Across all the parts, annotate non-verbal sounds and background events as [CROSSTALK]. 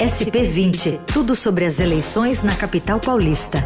SP20, tudo sobre as eleições na capital paulista.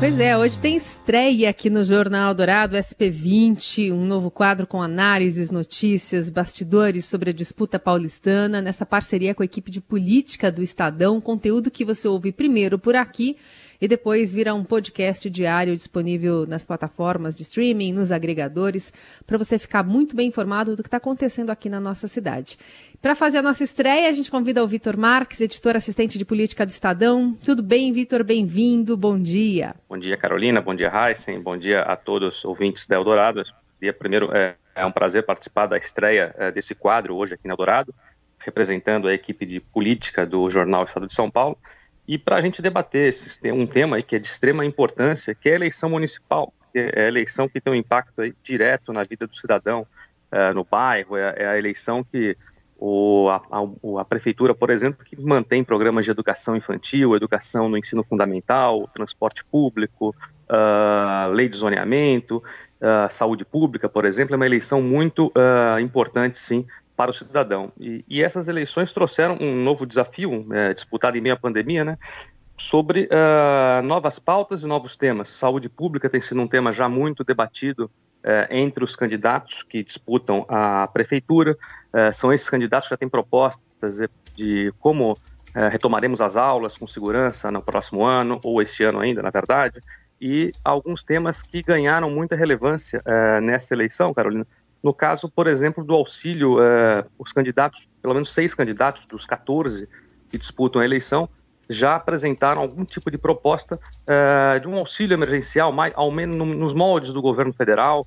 Pois é, hoje tem estreia aqui no Jornal Dourado SP20, um novo quadro com análises, notícias, bastidores sobre a disputa paulistana, nessa parceria com a equipe de política do Estadão, conteúdo que você ouve primeiro por aqui e depois vira um podcast diário disponível nas plataformas de streaming, nos agregadores, para você ficar muito bem informado do que está acontecendo aqui na nossa cidade. Para fazer a nossa estreia, a gente convida o Vitor Marques, editor assistente de política do Estadão. Tudo bem, Vitor? Bem-vindo, bom dia. Bom dia, Carolina, bom dia, Heisen, bom dia a todos os ouvintes da Eldorado. Dia primeiro, é, é um prazer participar da estreia é, desse quadro hoje aqui na Eldorado, representando a equipe de política do Jornal Estado de São Paulo. E para a gente debater esse, um tema que é de extrema importância, que é a eleição municipal, que é a eleição que tem um impacto direto na vida do cidadão, uh, no bairro, é, é, a eleição que o, a, a, a, prefeitura, por exemplo, que mantém programas de educação infantil, educação no ensino fundamental, transporte público, uh, lei de zoneamento, uh, saúde pública, por exemplo, é uma eleição muito importante, sim, para o cidadão. E, e essas eleições trouxeram um novo desafio, é, disputado em meio à pandemia, né, sobre uh, novas pautas e novos temas. Saúde pública tem sido um tema já muito debatido uh, entre os candidatos que disputam a prefeitura. Uh, são esses candidatos que já têm propostas de como retomaremos as aulas com segurança no próximo ano, ou este ano ainda, na verdade, e alguns temas que ganharam muita relevância nessa eleição, Carolina, no caso, por exemplo, do auxílio, eh, os candidatos, pelo menos seis candidatos dos 14 que disputam a eleição, já apresentaram algum tipo de proposta eh, de um auxílio emergencial, mais, ao menos no, nos moldes do governo federal,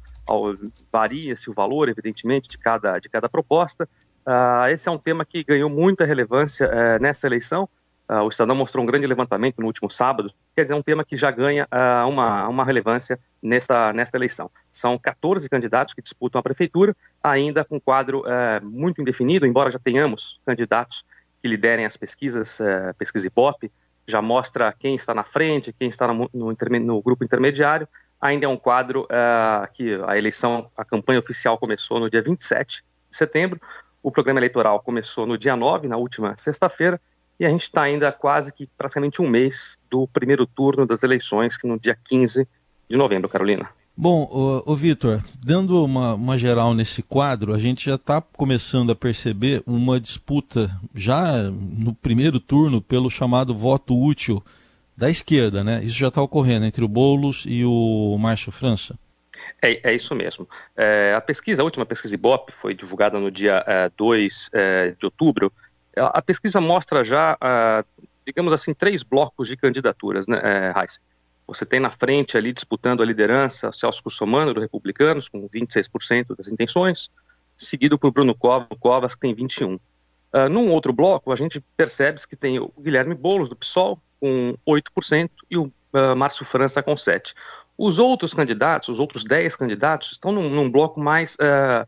varia-se o valor, evidentemente, de cada, de cada proposta. Uh, esse é um tema que ganhou muita relevância uh, nessa eleição Uh, o Estadão mostrou um grande levantamento no último sábado, quer dizer, é um tema que já ganha uh, uma, uma relevância nessa, nesta eleição. São 14 candidatos que disputam a prefeitura, ainda com quadro uh, muito indefinido, embora já tenhamos candidatos que liderem as pesquisas, uh, pesquisa Ibope, já mostra quem está na frente, quem está no, no, no grupo intermediário, ainda é um quadro que a eleição, a campanha oficial começou no dia 27 de setembro, o programa eleitoral começou no dia 9, na última sexta-feira, e a gente está ainda quase que praticamente um mês do primeiro turno das eleições, que no dia 15 de novembro, Carolina. Bom, o, o Vitor, dando uma, uma, geral nesse quadro, a gente já está começando a perceber uma disputa já no primeiro turno pelo chamado voto útil da esquerda, né? Isso já está ocorrendo entre o Boulos e o Márcio França. É, é isso mesmo. É, a pesquisa, a última pesquisa Ibope, foi divulgada no dia é, 2 é, de outubro, a pesquisa mostra já, uh, digamos assim, três blocos de candidaturas, né, é, Heisen? Você tem na frente ali disputando a liderança Celso Cussomano, do Republicanos, com 26% das intenções, seguido por Bruno Covas, que tem 21%. Uh, ah, num outro bloco, a gente percebe que tem o Guilherme Boulos, do PSOL, com 8%, e o uh, Márcio França, com 7%. Os outros candidatos, os outros 10 candidatos, estão num, num bloco mais, uh,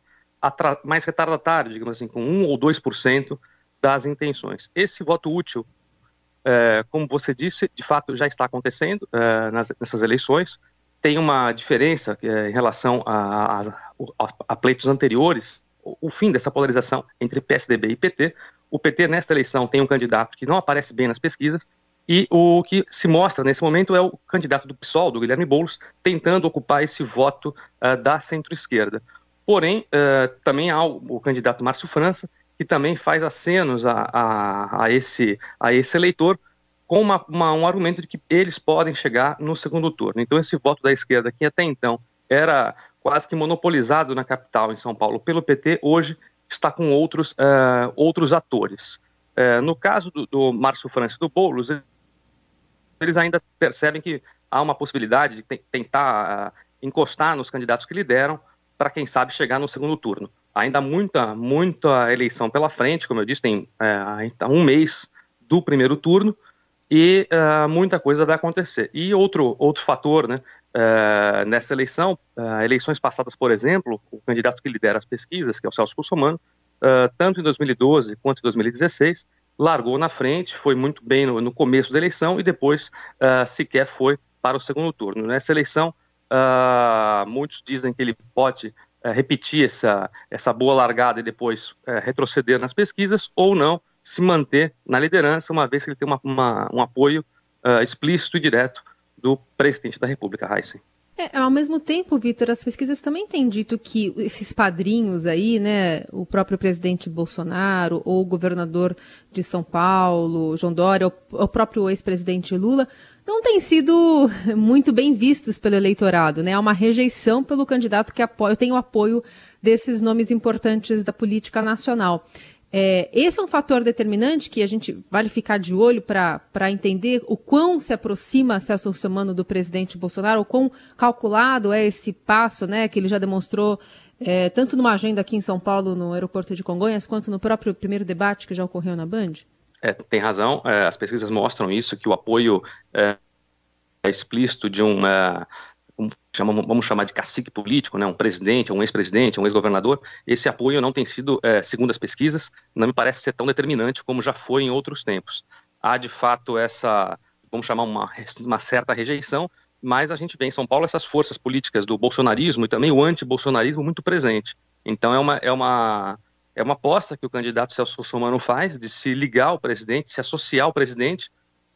mais retardatário, digamos assim, com 1 ou 2% das intenções. Esse voto útil, é, como você disse, de fato já está acontecendo é, nas, nessas eleições. Tem uma diferença é, em relação a, a, a, pleitos anteriores, o, o fim dessa polarização entre PSDB e PT. O PT, nesta eleição, tem um candidato que não aparece bem nas pesquisas, e o que se mostra nesse momento é o candidato do PSOL, do Guilherme Boulos, tentando ocupar esse voto uh, da centro-esquerda. Porém, uh, também há o, o, candidato Márcio França, que também faz acenos a, a, a, esse, a esse eleitor com uma, uma, um argumento de que eles podem chegar no segundo turno. Então, esse voto da esquerda, que até então era quase que monopolizado na capital, em São Paulo, pelo PT, hoje está com outros, uh, outros atores. Uh, no caso do, do Márcio Francis do Boulos, eles ainda percebem que há uma possibilidade de tentar uh, encostar nos candidatos que lideram para, quem sabe, chegar no segundo turno ainda muita, muita eleição pela frente, como eu disse, tem é, um mês do primeiro turno e uh, muita coisa vai acontecer. E outro, outro fator, né, uh, nessa eleição, uh, eleições passadas, por exemplo, o candidato que lidera as pesquisas, que é o Celso Russomano, tanto em 2012 quanto em 2016, largou na frente, foi muito bem no, no começo da eleição e depois sequer foi para o segundo turno. Nessa eleição, muitos dizem que ele pode é, repetir essa, essa boa largada e depois é, retroceder nas pesquisas, ou não se manter na liderança, uma vez que ele tem uma, uma, um apoio uh, explícito e direto do presidente da República, Heisen. É, ao mesmo tempo, Vitor, as pesquisas também têm dito que esses padrinhos aí, né, o próprio presidente Bolsonaro ou o governador de São Paulo, João Dória, ou o próprio ex-presidente Lula, não têm sido [LAUGHS] muito bem vistos pelo eleitorado, né? Há uma rejeição pelo candidato que apoia, tem o apoio desses nomes importantes da política nacional. É, esse é um fator determinante que a gente vale ficar de olho para entender o quão se aproxima Celso Russomano do presidente Bolsonaro, o quão calculado é esse passo, né, que ele já demonstrou é, tanto numa agenda aqui em São Paulo, no aeroporto de Congonhas, quanto no próprio primeiro debate que já ocorreu na Band? É, tem razão, é, as pesquisas mostram isso, que o apoio é, é explícito de uma vamos chamar de cacique político, né, um presidente, um ex-presidente, um ex-governador, esse apoio não tem sido, é, segundo as pesquisas, não me parece ser tão determinante como já foi em outros tempos. Há, de fato, essa, vamos chamar uma, uma certa rejeição, mas a gente vê em São Paulo essas forças políticas do bolsonarismo e também o anti-bolsonarismo muito presente. Então é uma, é uma, é uma aposta que o candidato Celso Russomano faz de se ligar ao presidente, se associar ao presidente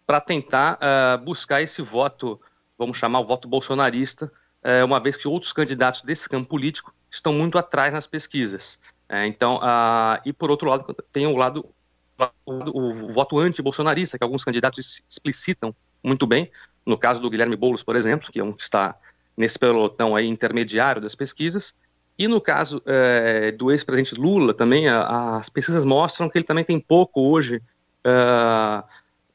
para tentar uh, buscar esse voto vamos chamar o voto bolsonarista, é, uma vez que outros candidatos desse campo político estão muito atrás nas pesquisas. É, então, e por outro lado, tem o lado o voto anti-bolsonarista, que alguns candidatos explicitam muito bem. No caso do Guilherme Boulos, por exemplo, que é um que está nesse pelotão aí intermediário das pesquisas. E no caso é, do ex-presidente Lula, também a, as pesquisas mostram que ele também tem pouco hoje é,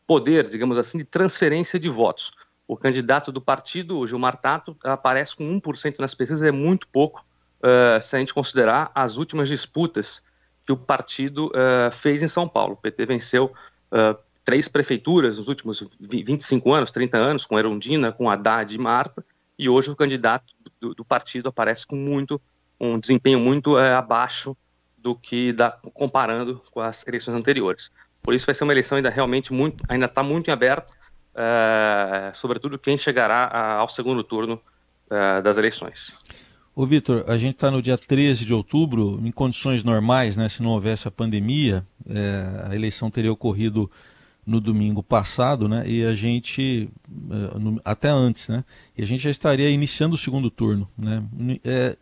poder, digamos assim, de transferência de votos o candidato do partido, o Gilmar Tato, aparece com 1% nas pesquisas, é muito pouco uh, se a gente considerar as últimas disputas que o partido uh, fez em São Paulo. O PT venceu uh, três prefeituras nos últimos 25 anos, 30 anos, com Erundina, com Haddad e Marta, e hoje o candidato do, do partido aparece com muito um desempenho muito abaixo do que dá, comparando com as eleições anteriores. Por isso vai ser uma eleição ainda realmente muito, ainda está muito em aberto, é, sobretudo quem chegará a, ao segundo turno é, das eleições. Ô Vitor, a gente está no dia 13 de outubro, em condições normais, né, se não houvesse a pandemia, é, a eleição teria ocorrido no domingo passado, né, e a gente, até antes, né, e a gente já estaria iniciando o segundo turno. Né, é,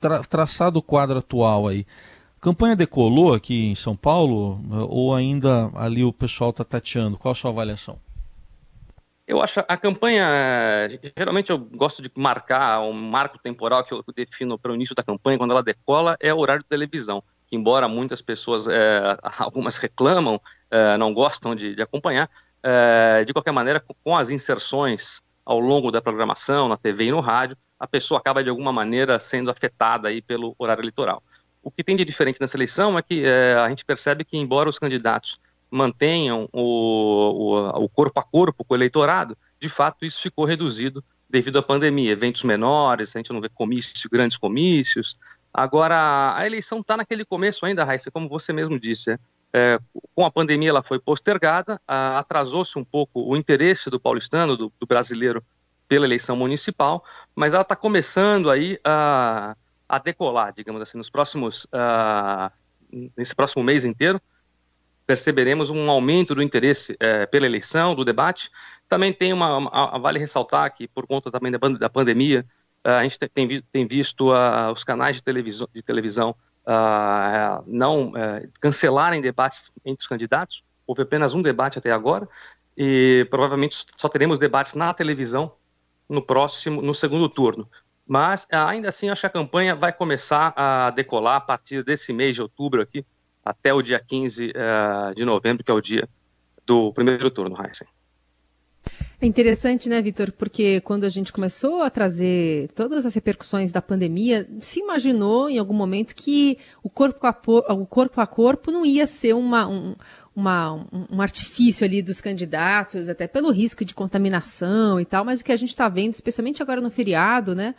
tra, traçado o quadro atual aí, a campanha decolou aqui em São Paulo ou ainda ali o pessoal está tateando? Qual a sua avaliação? Eu acho a campanha. Geralmente eu gosto de marcar um marco temporal que eu defino para o início da campanha, quando ela decola, é o horário de televisão. Que embora muitas pessoas, é, [LAUGHS] algumas reclamam, é, não gostam de, de acompanhar, é, de qualquer maneira, com as inserções ao longo da programação, na TV e no rádio, a pessoa acaba de alguma maneira sendo afetada aí pelo horário eleitoral. O que tem de diferente nessa eleição é que a gente percebe que, embora os candidatos mantenham o, o, o corpo a corpo com o eleitorado, de fato isso ficou reduzido devido à pandemia. Eventos menores, a gente não vê comícios, grandes comícios. Agora, a eleição está naquele começo ainda, Raíssa, como você mesmo disse. É, com a pandemia ela foi postergada, atrasou-se um pouco o interesse do paulistano, do, do brasileiro, pela eleição municipal, mas ela está começando aí a, a, decolar, digamos assim, nos próximos, uh, nesse próximo mês inteiro perceberemos um aumento do interesse é, pela eleição, do debate. Também tem uma, uma, vale ressaltar que por conta também da, da pandemia, a gente tem, tem visto uh, os canais de televisão, de televisão uh, não uh, cancelarem debates entre os candidatos. Houve apenas um debate até agora e provavelmente só teremos debates na televisão no próximo, no segundo turno. Mas ainda assim acho que a campanha vai começar a decolar a partir desse mês de outubro aqui, até o dia 15 uh, eh, de novembro, que é o dia do primeiro turno, Heisen. É interessante, né, Vitor? Porque quando a gente começou a trazer todas as repercussões da pandemia, se imaginou em algum momento que o corpo a, o corpo, a corpo não ia ser uma, um, uma, um artifício ali dos candidatos, até pelo risco de contaminação e tal, mas o que a gente está vendo, especialmente agora no feriado, né?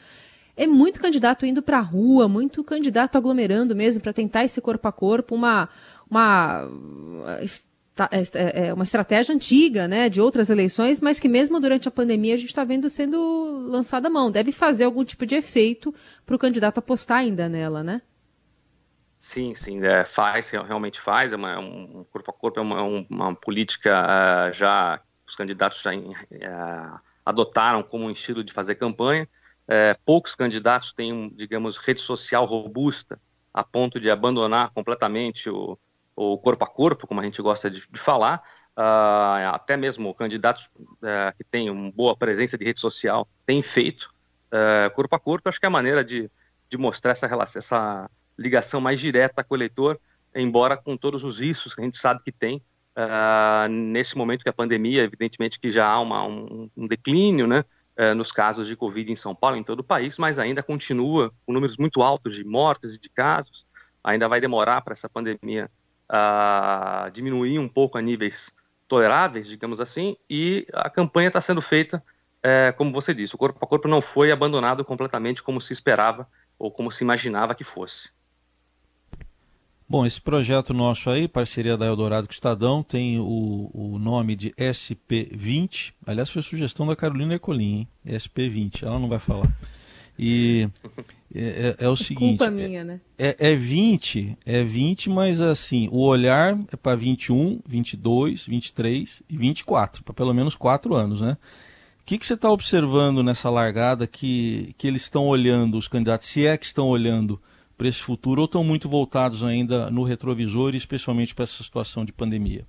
É muito candidato indo para a rua, muito candidato aglomerando mesmo para tentar esse corpo a corpo, uma, uma é, é, é, uma estratégia antiga, né, de outras eleições, mas que mesmo durante a pandemia a gente está vendo sendo lançada a mão. Deve fazer algum tipo de efeito para o candidato apostar ainda nela, né? Sim, sim, é, faz, realmente faz, é uma, é um corpo a corpo, é uma, uma política uh, já, os candidatos já uh, adotaram como um estilo de fazer campanha, uh, poucos candidatos têm, digamos, rede social robusta a ponto de abandonar completamente o, o corpo a corpo, como a gente gosta de, de falar, até mesmo candidatos que têm uma boa presença de rede social têm feito corpo a corpo, acho que é a maneira de, de mostrar essa relação, essa ligação mais direta com o eleitor, embora com todos os riscos que a gente sabe que tem uh, nesse momento que a pandemia, evidentemente que já há uma, um, um, declínio, né, uh, nos casos de Covid em São Paulo, em todo o país, mas ainda continua com números muito altos de mortes e de casos. Ainda vai demorar para essa pandemia uh, diminuir um pouco a níveis toleráveis, digamos assim, e a campanha está sendo feita, eh, como você disse, o corpo a corpo não foi abandonado completamente como se esperava ou como se imaginava que fosse. Bom, esse projeto nosso aí, parceria da Eldorado com o Estadão, tem o, o nome de SP20. Aliás, foi sugestão da Carolina Ercolim, hein? SP20, ela não vai falar. E é, é, é o seguinte. Culpa minha, né? É, é 20, é 20, mas assim, o olhar é para 21, 22, 23 e 24, para pelo menos quatro anos, né? O que, que você está observando nessa largada que, que eles estão olhando, os candidatos, se é que estão olhando para esse futuro ou estão muito voltados ainda no retrovisor, especialmente para essa situação de pandemia?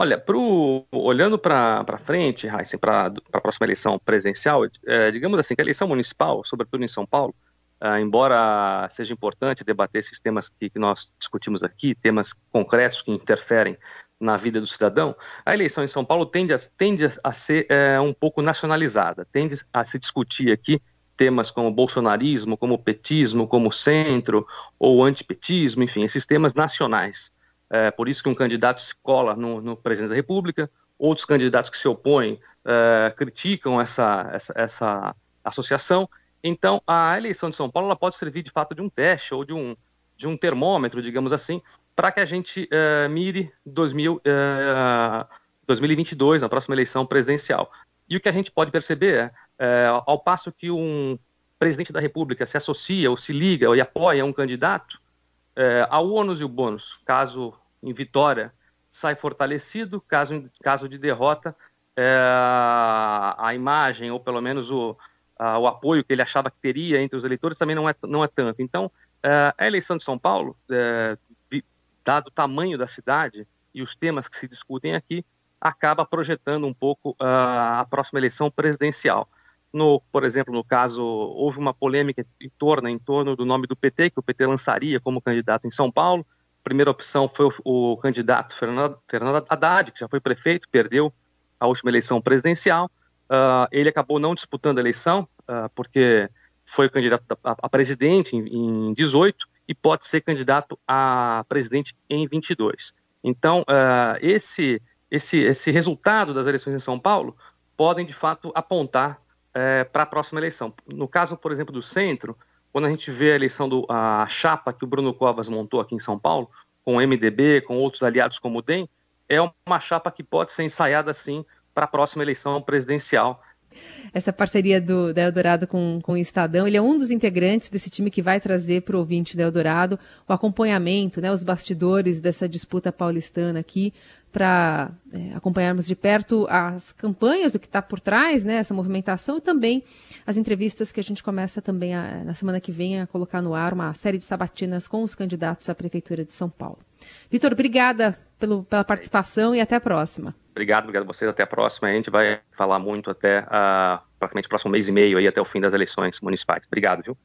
Olha, pro, olhando para frente, Heisen, para a próxima eleição presidencial, é, digamos assim, que a eleição municipal, sobretudo em São Paulo, é, embora seja importante debater esses temas que, que, nós discutimos aqui, temas concretos que interferem na vida do cidadão, a eleição em São Paulo tende a, tende a ser é, um pouco nacionalizada, tende a se discutir aqui temas como bolsonarismo, como petismo, como centro ou antipetismo, enfim, esses temas nacionais. É, por isso que um candidato se cola no, no presidente da República, outros candidatos que se opõem é, criticam essa, essa, essa, associação. Então, a eleição de São Paulo pode servir de fato de um teste ou de um, de um termômetro, digamos assim, para que a gente é, mire 2000, 2022, na próxima eleição presidencial. E o que a gente pode perceber é, é, ao passo que um presidente da República se associa ou se liga ou apoia um candidato, é, a ônus e o bônus, caso em vitória, sai fortalecido, caso, caso de derrota, é, a imagem, ou pelo menos o, a, o apoio que ele achava que teria entre os eleitores também não é, não é tanto. Então, é, a eleição de São Paulo, é, dado o tamanho da cidade e os temas que se discutem aqui, acaba projetando um pouco a próxima eleição presidencial. No, por exemplo, no caso, houve uma polêmica em torno, em torno do nome do PT, que o PT lançaria como candidato em São Paulo. A primeira opção foi o, o candidato Fernando, Fernando Haddad, que já foi prefeito, perdeu a última eleição presidencial. Uh, ele acabou não disputando a eleição, uh, porque foi candidato a, a presidente em, em 18 e pode ser candidato a presidente em 22. Então, uh, esse esse, esse resultado das eleições em São Paulo podem, de fato, apontar é, para a próxima eleição. No caso, por exemplo, do centro, quando a gente vê a eleição do a chapa que o Bruno Covas montou aqui em São Paulo, com o MDB, com outros aliados como o DEM, é uma chapa que pode ser ensaiada, sim, para a próxima eleição presidencial essa parceria do, da Eldorado com, com o Estadão. Ele é um dos integrantes desse time que vai trazer para o ouvinte da Eldorado o acompanhamento, né, os bastidores dessa disputa paulistana aqui, para é, acompanharmos de perto as campanhas, o que está por trás, né, essa movimentação e também as entrevistas que a gente começa também a, na semana que vem a colocar no ar uma série de sabatinas com os candidatos à Prefeitura de São Paulo. Vitor, obrigada pelo, pela participação e até a próxima. Obrigado, obrigado a vocês. Até a próxima. A gente vai falar muito até uh, praticamente o próximo mês e meio, aí, até o fim das eleições municipais. Obrigado, viu?